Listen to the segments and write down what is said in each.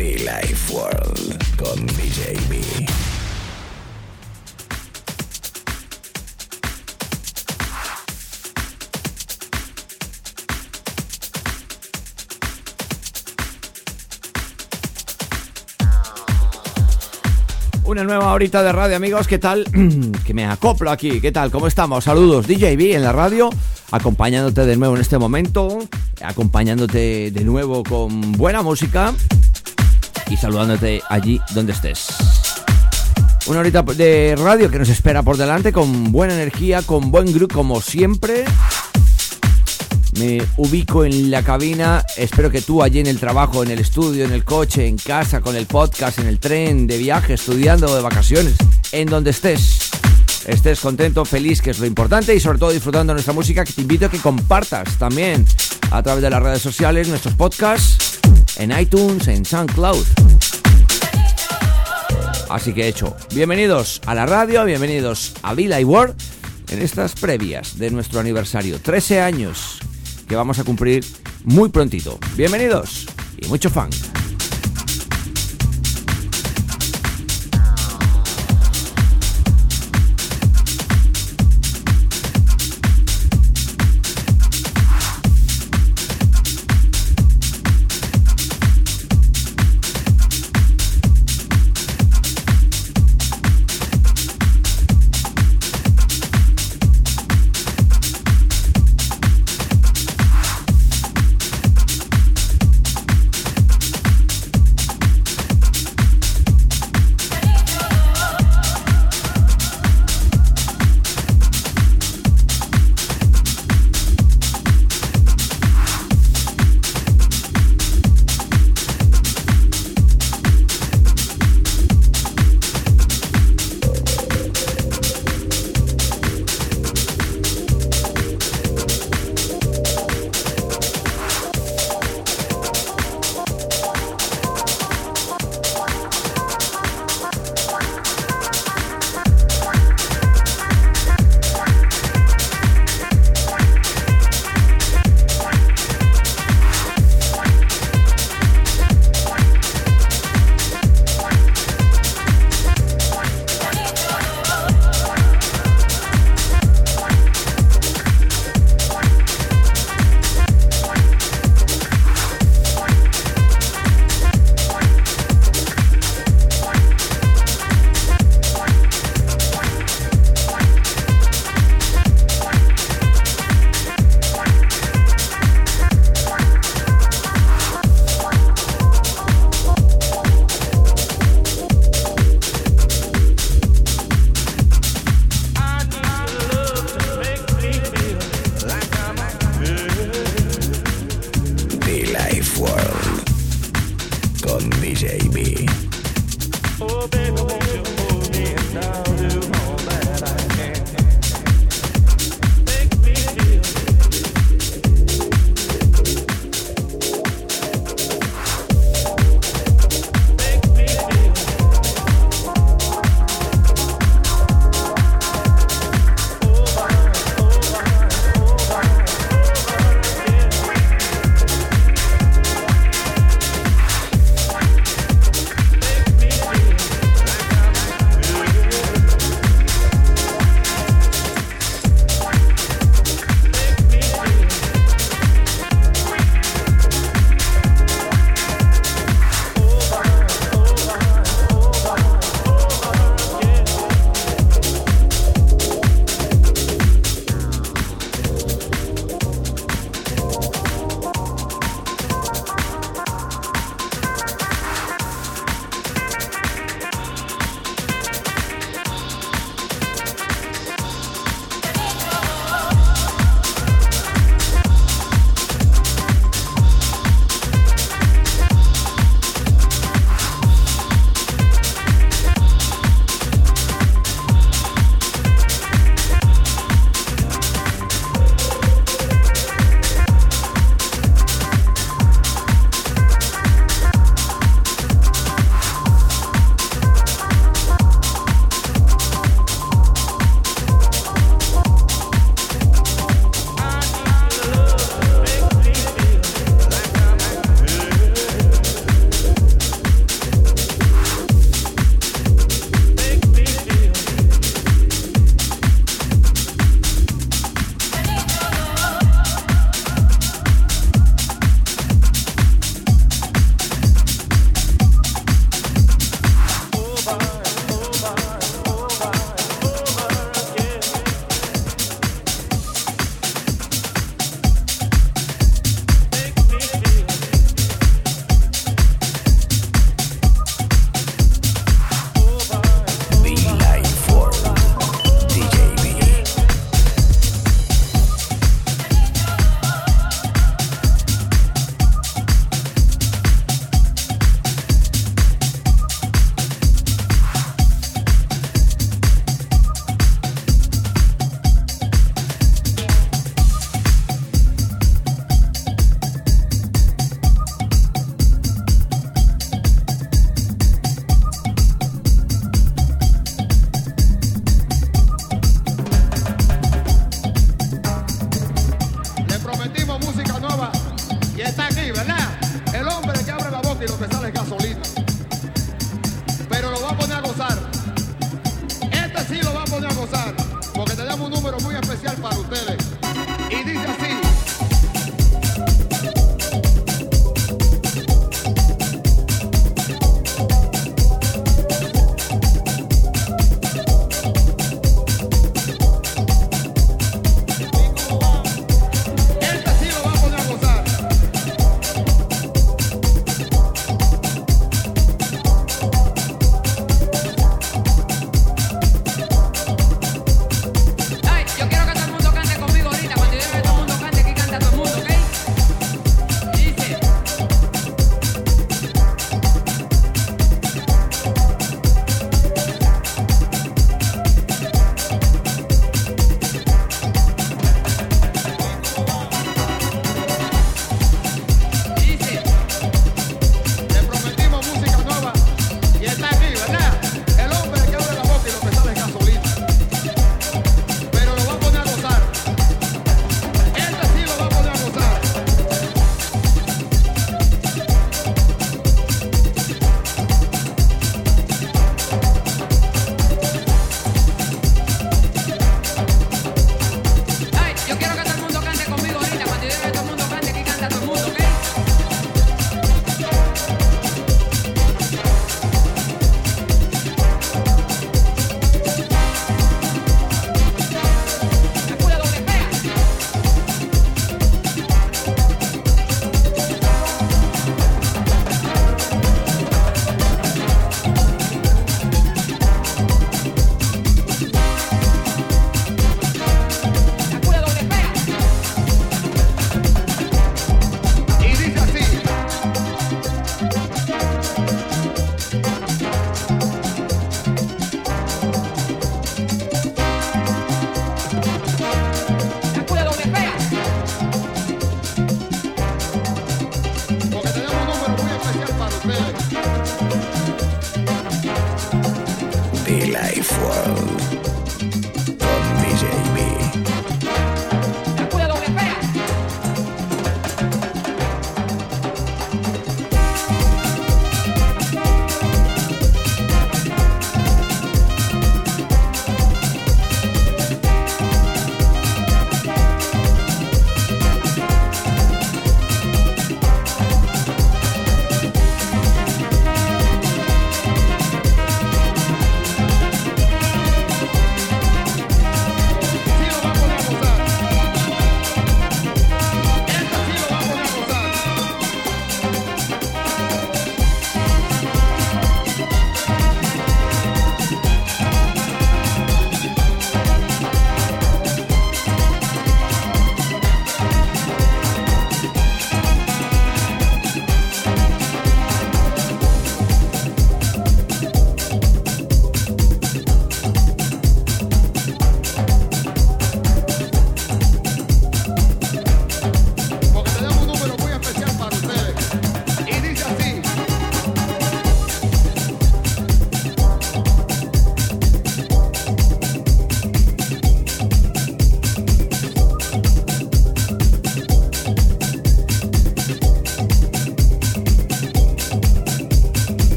Life World con DJB. Una nueva horita de radio, amigos. ¿Qué tal? que me acoplo aquí. ¿Qué tal? ¿Cómo estamos? Saludos. DJB en la radio, acompañándote de nuevo en este momento, acompañándote de nuevo con buena música y saludándote allí donde estés. Una horita de radio que nos espera por delante con buena energía, con buen grupo como siempre. Me ubico en la cabina, espero que tú allí en el trabajo, en el estudio, en el coche, en casa, con el podcast, en el tren, de viaje, estudiando, de vacaciones, en donde estés. Estés contento, feliz, que es lo importante, y sobre todo disfrutando de nuestra música, que te invito a que compartas también a través de las redes sociales nuestros podcasts, en iTunes, en SoundCloud. Así que hecho, bienvenidos a la radio, bienvenidos a Villa y World en estas previas de nuestro aniversario, 13 años que vamos a cumplir muy prontito. Bienvenidos y mucho fan. número muy especial para ustedes.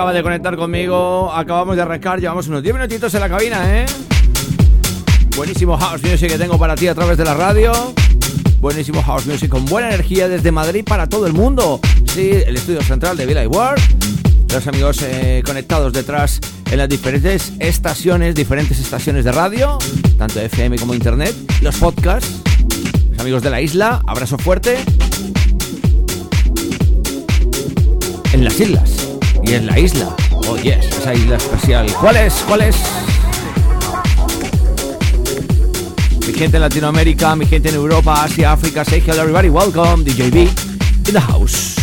Acaba de conectar conmigo, acabamos de arrancar, llevamos unos 10 minutitos en la cabina, ¿eh? Buenísimo house music que tengo para ti a través de la radio. Buenísimo house music con buena energía desde Madrid para todo el mundo. Sí, el estudio central de Villa World. Los amigos eh, conectados detrás en las diferentes estaciones, diferentes estaciones de radio, tanto FM como internet, los podcasts. Los amigos de la isla, abrazo fuerte. En las islas en la isla. Oh yes, esa isla especial. ¿Cuál es? ¿Cuál es? Mi gente en Latinoamérica, mi gente en Europa, Asia, África, say hello everybody, welcome, DJB in the house.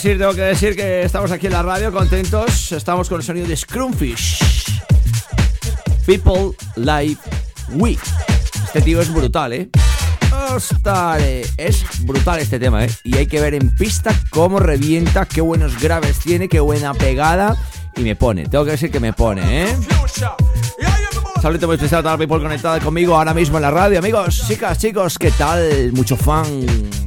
Tengo que decir que estamos aquí en la radio contentos. Estamos con el sonido de Scrumfish. People Like We. Este tío es brutal, ¿eh? Ostras, es brutal este tema, ¿eh? Y hay que ver en pista cómo revienta, qué buenos graves tiene, qué buena pegada. Y me pone, tengo que decir que me pone, ¿eh? Saludos muy especial a toda la people conectada conmigo ahora mismo en la radio. Amigos, chicas, chicos, ¿qué tal? Mucho fan.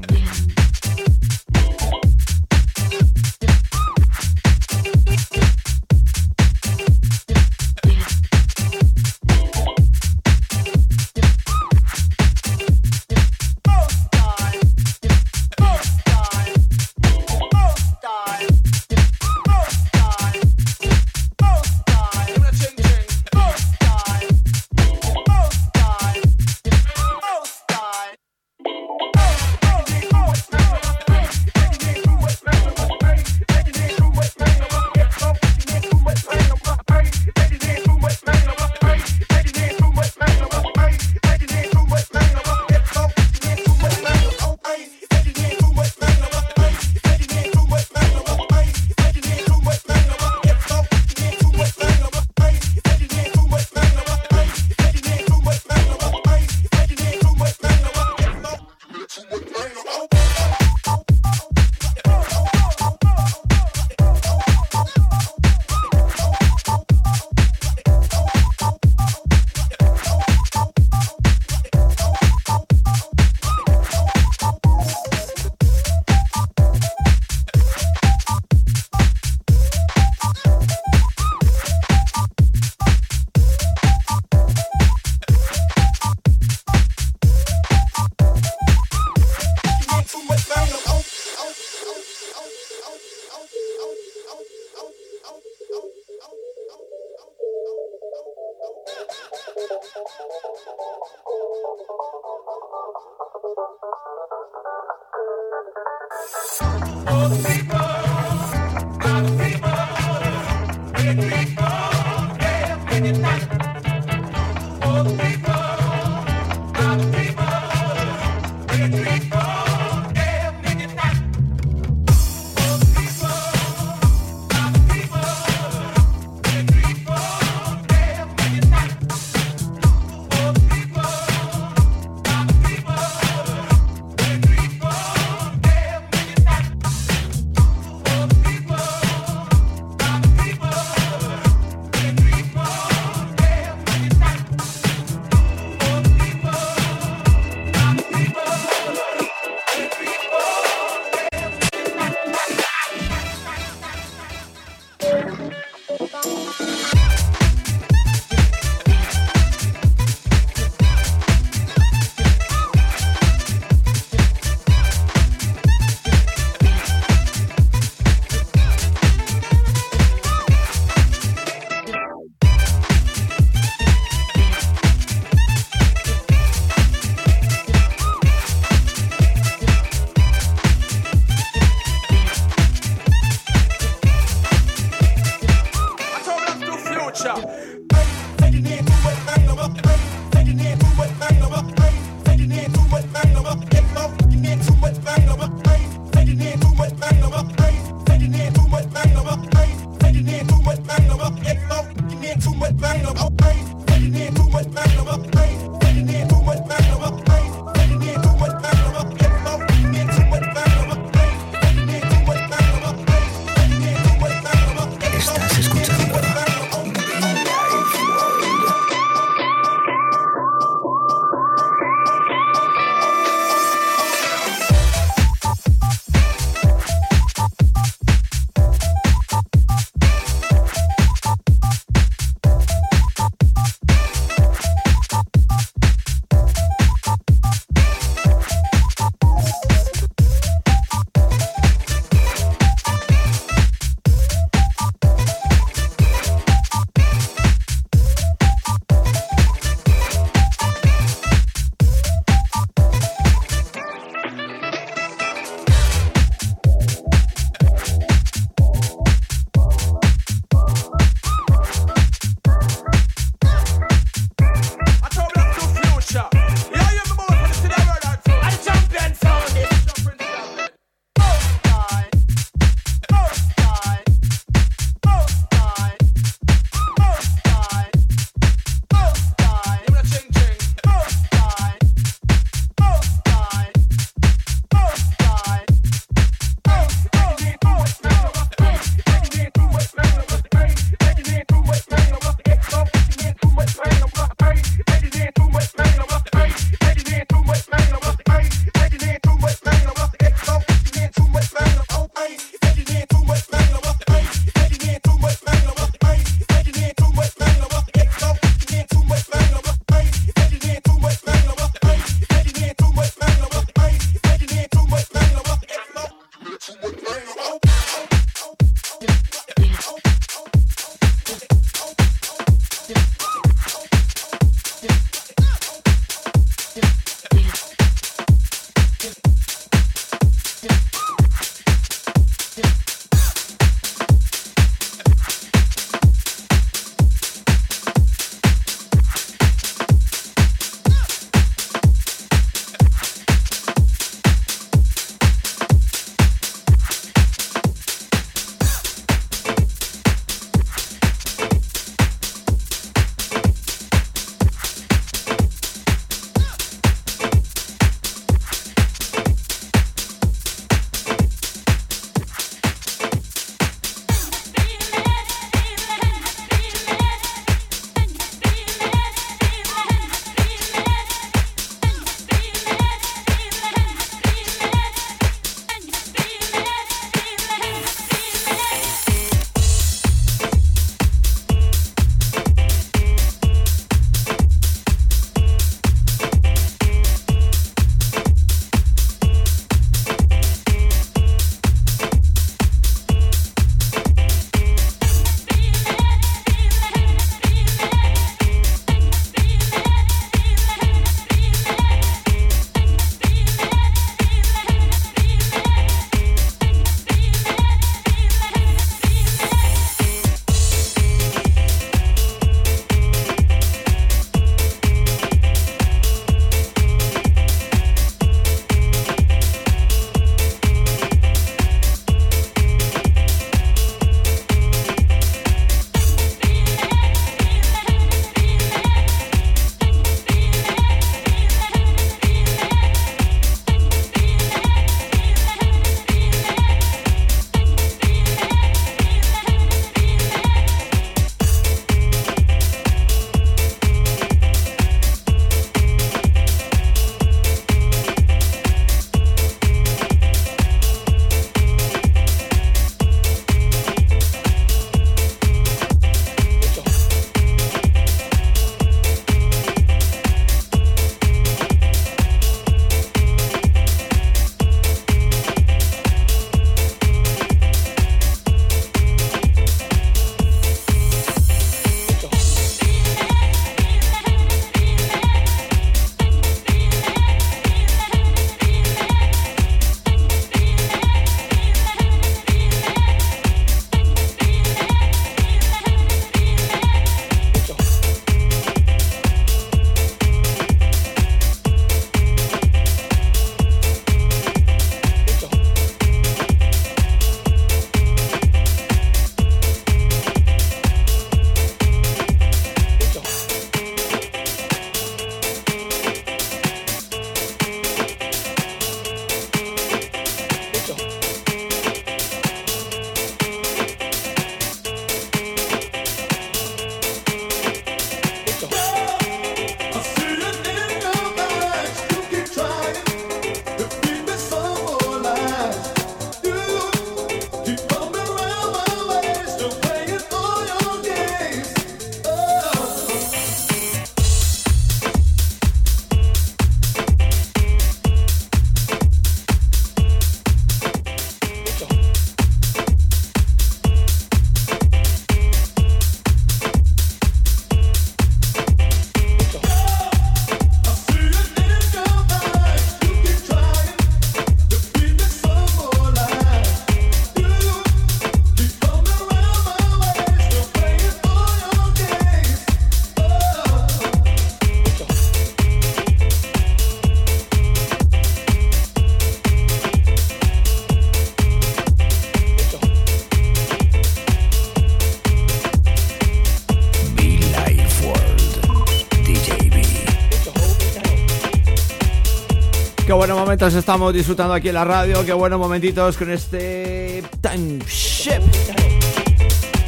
Momentos estamos disfrutando aquí en la radio. Qué buenos momentitos con este Time Ship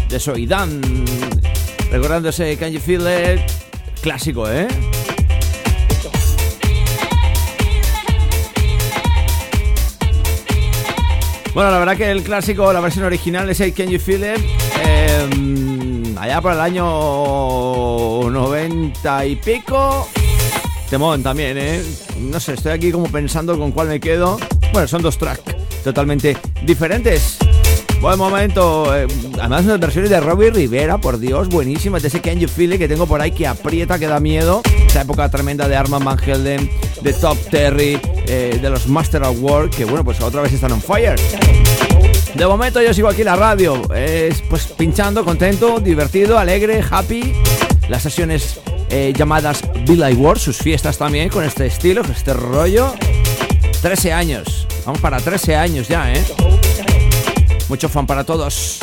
de Soidan. Recordando ese Can You Feel It clásico, ¿eh? Bueno, la verdad que el clásico, la versión original es el Can You Feel It. Allá por el año 90 y pico. Temón también, ¿eh? No sé, estoy aquí como pensando con cuál me quedo. Bueno, son dos tracks totalmente diferentes. Buen momento. Eh, además, unas versiones de Robbie Rivera, por Dios, buenísimas. De ese Can You Feel que tengo por ahí que aprieta, que da miedo. Esa época tremenda de Armand Van Helden, de Top Terry, eh, de los Master of War, que bueno, pues otra vez están on fire. De momento yo sigo aquí la radio, es pues pinchando, contento, divertido, alegre, happy. Las sesiones eh, llamadas Billy Ward, sus fiestas también con este estilo, con este rollo. 13 años, vamos para 13 años ya, ¿eh? Mucho fan para todos.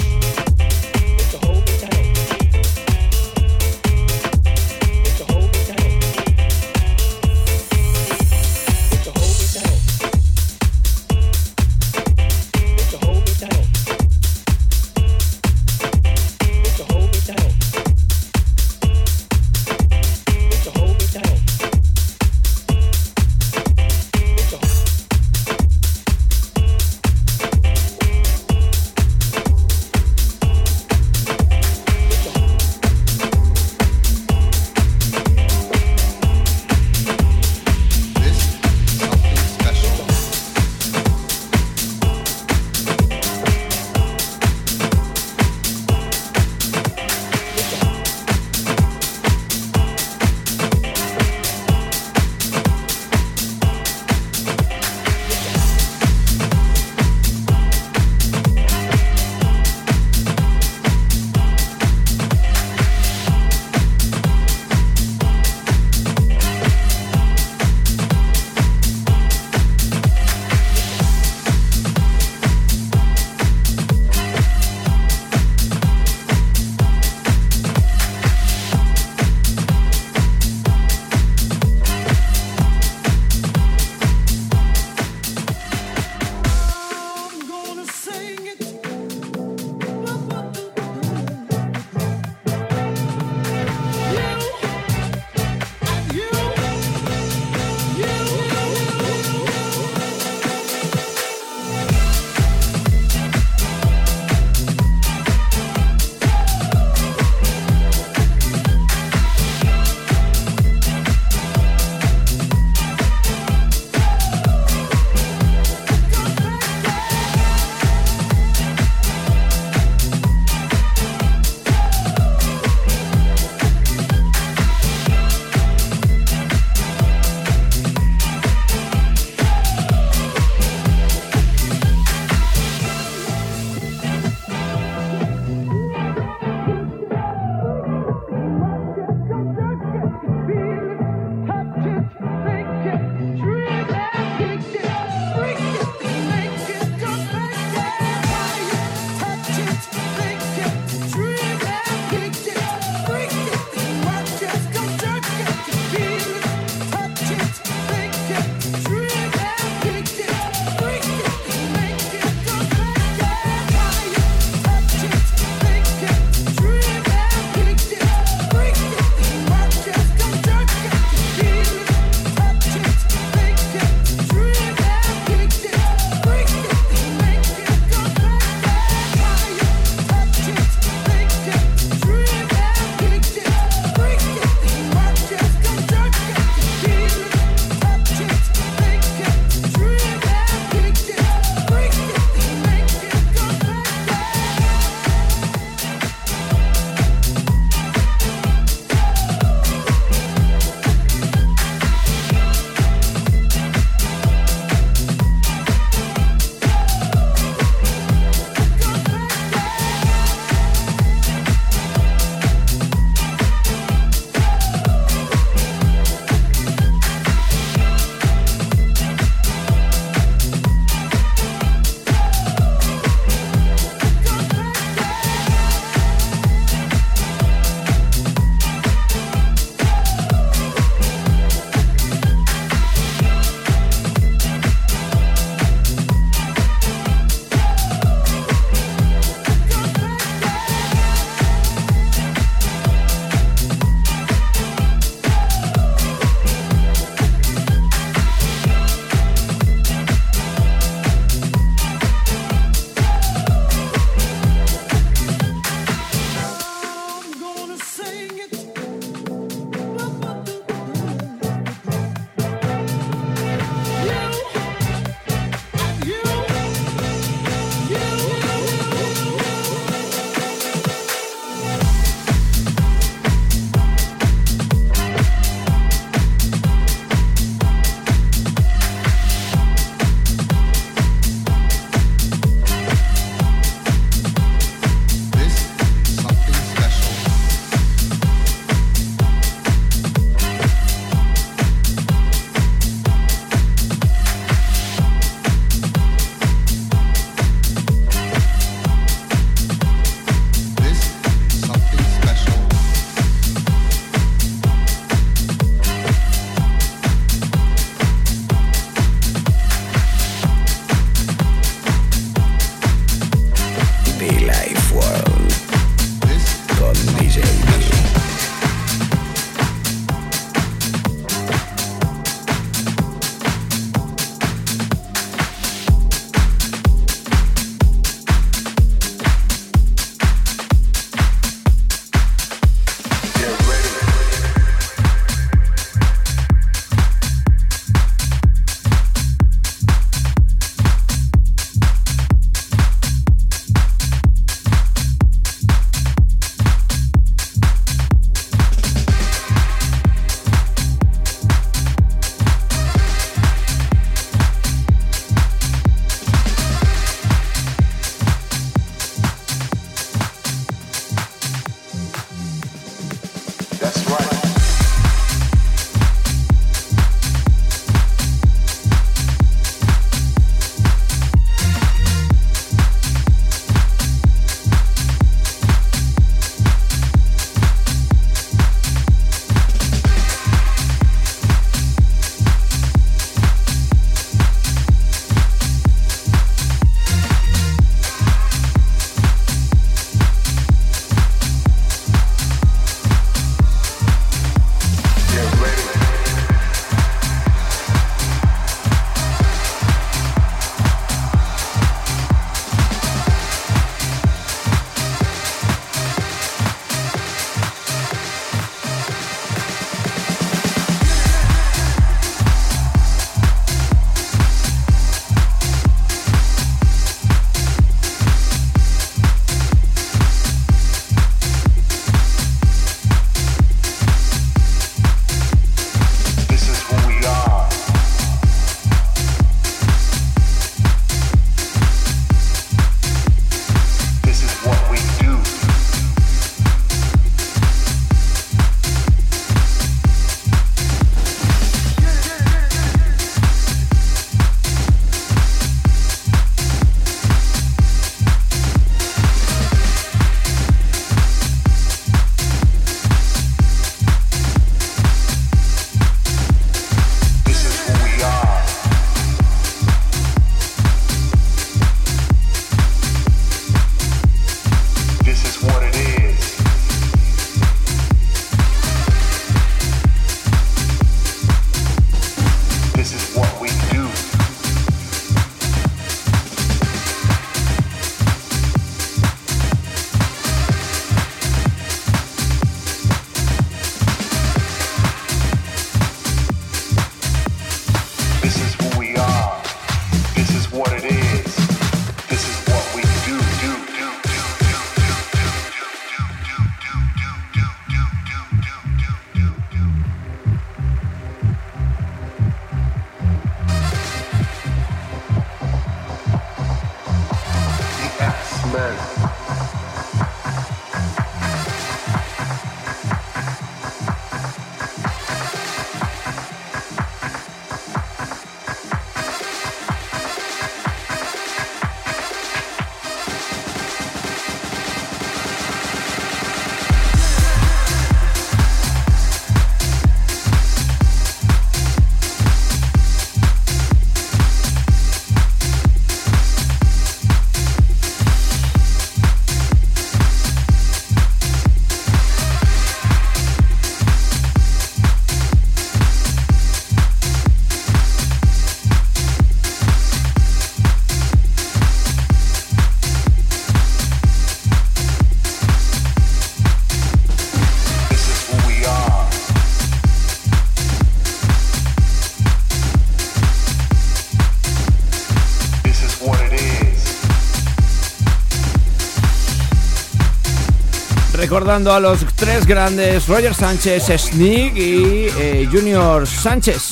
Recordando a los tres grandes, Roger Sánchez, Sneak y eh, Junior Sánchez.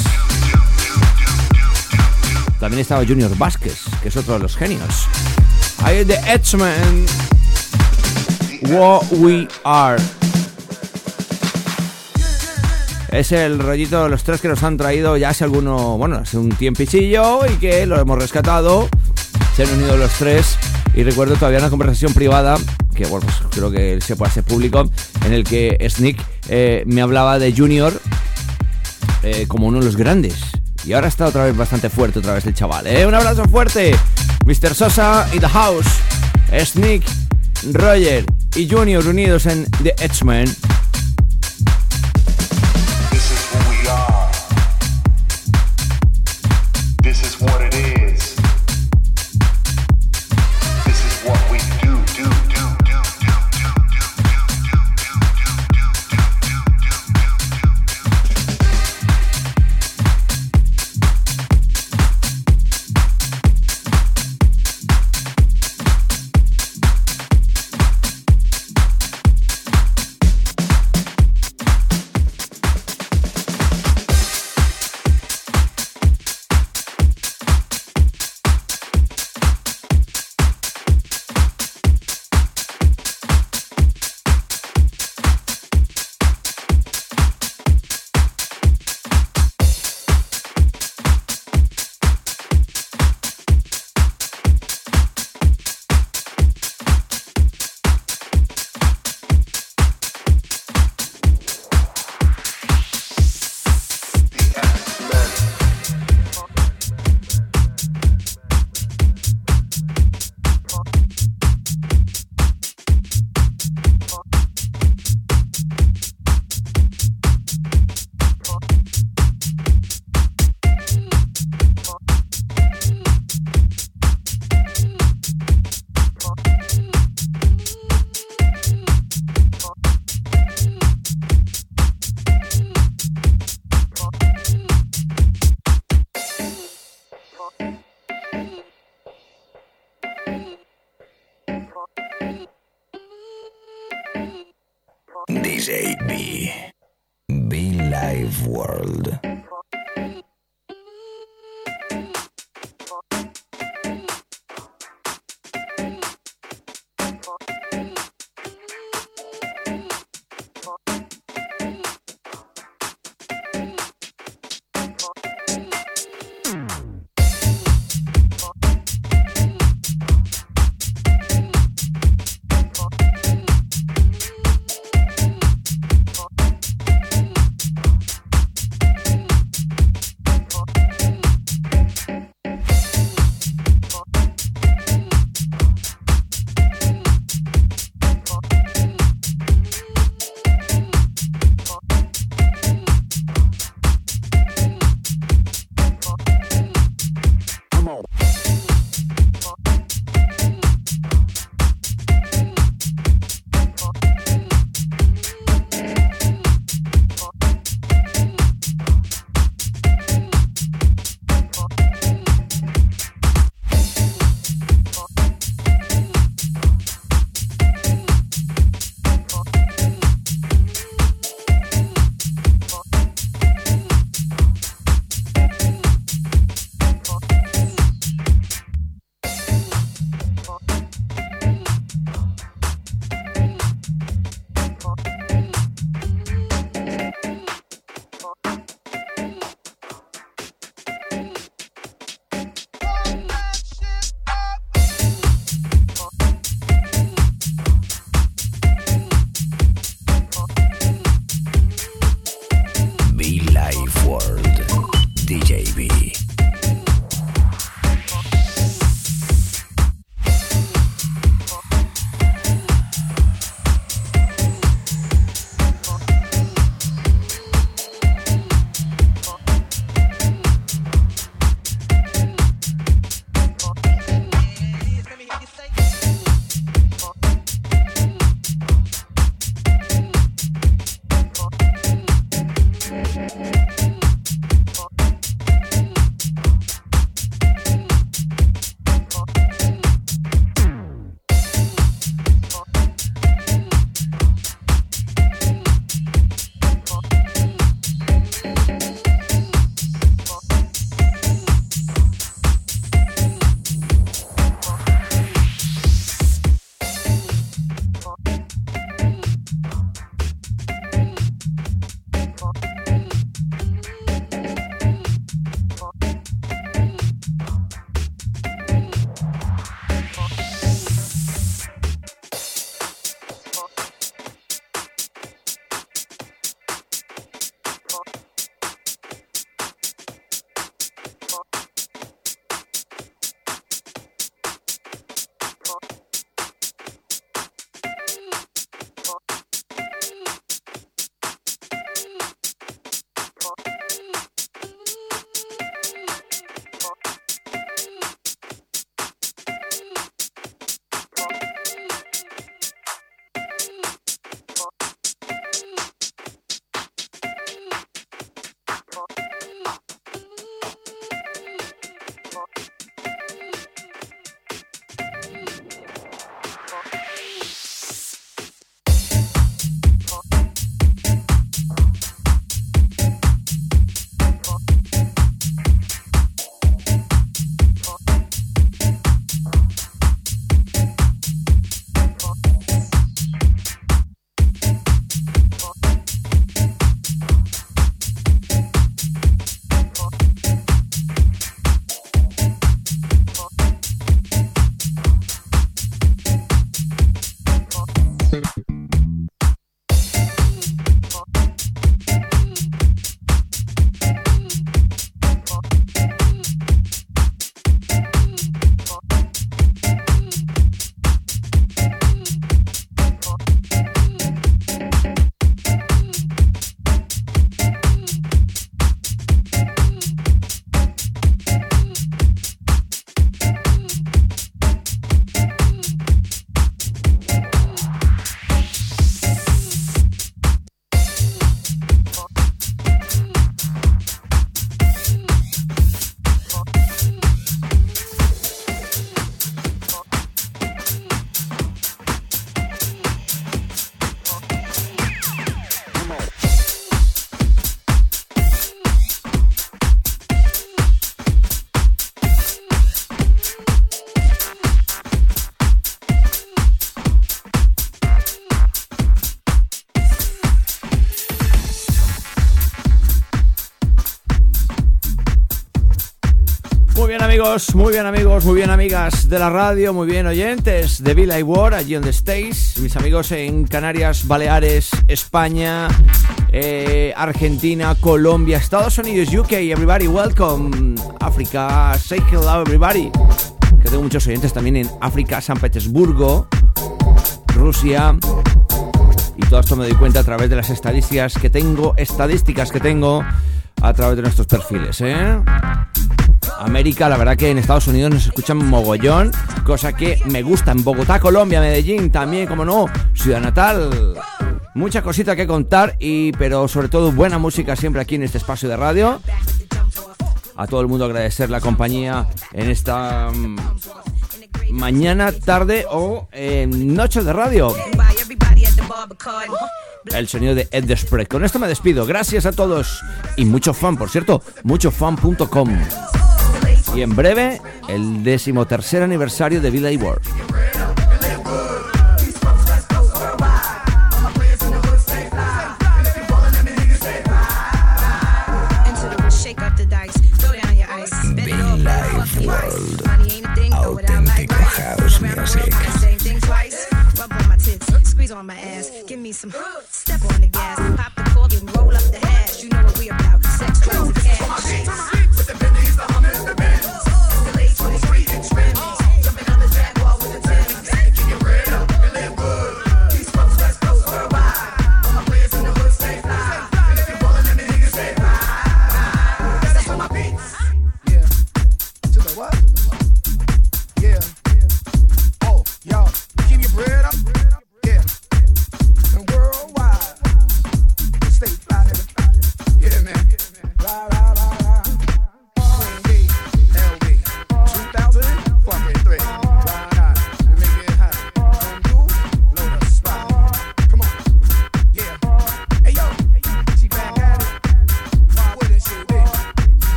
También estaba Junior Vázquez, que es otro de los genios. Ahí de Edgeman, What We Are. Es el rollito de los tres que nos han traído ya hace alguno, bueno, hace un tiempicillo y que lo hemos rescatado. Se han unido los tres y recuerdo todavía una conversación privada que bueno, pues creo que se puede hacer público, en el que Sneak eh, me hablaba de Junior eh, como uno de los grandes. Y ahora está otra vez bastante fuerte, otra vez el chaval. ¿eh? Un abrazo fuerte, Mr. Sosa y The House, Sneak, Roger y Junior unidos en The X-Men. Muy bien amigos, muy bien amigas de la radio, muy bien oyentes de Villa y War, allí the States, mis amigos en Canarias, Baleares, España, eh, Argentina, Colombia, Estados Unidos, UK, everybody welcome, África, say hello everybody, que tengo muchos oyentes también en África, San Petersburgo, Rusia, y todo esto me doy cuenta a través de las estadísticas que tengo, estadísticas que tengo a través de nuestros perfiles, ¿eh? América, la verdad que en Estados Unidos nos escuchan mogollón, cosa que me gusta en Bogotá, Colombia, Medellín, también, como no, Ciudad Natal. Mucha cosita que contar, y, pero sobre todo buena música siempre aquí en este espacio de radio. A todo el mundo agradecer la compañía en esta mm, mañana, tarde o eh, noche de radio. El sonido de Ed Spread. Con esto me despido. Gracias a todos. Y mucho fan, por cierto, muchofan.com. Y en breve, el decimotercer aniversario de Villa World. Auténtico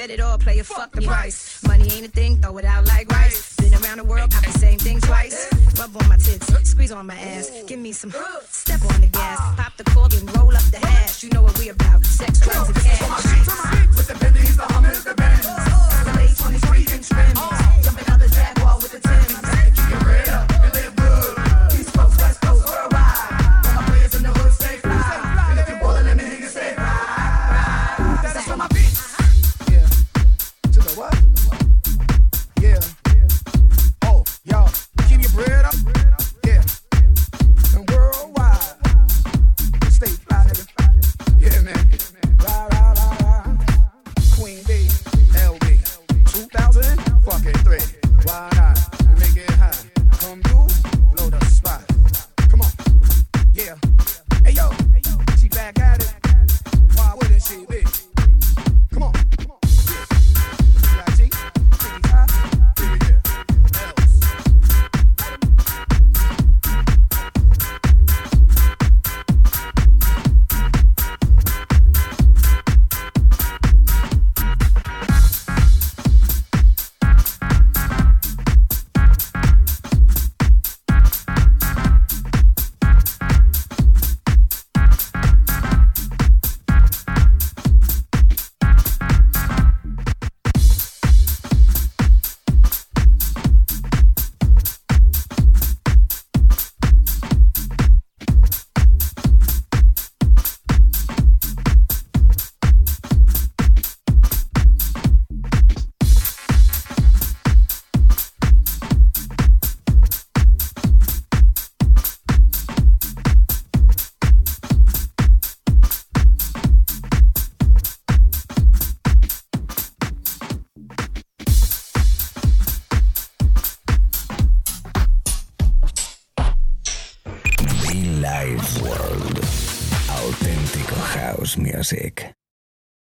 Bet it all, play a fuck the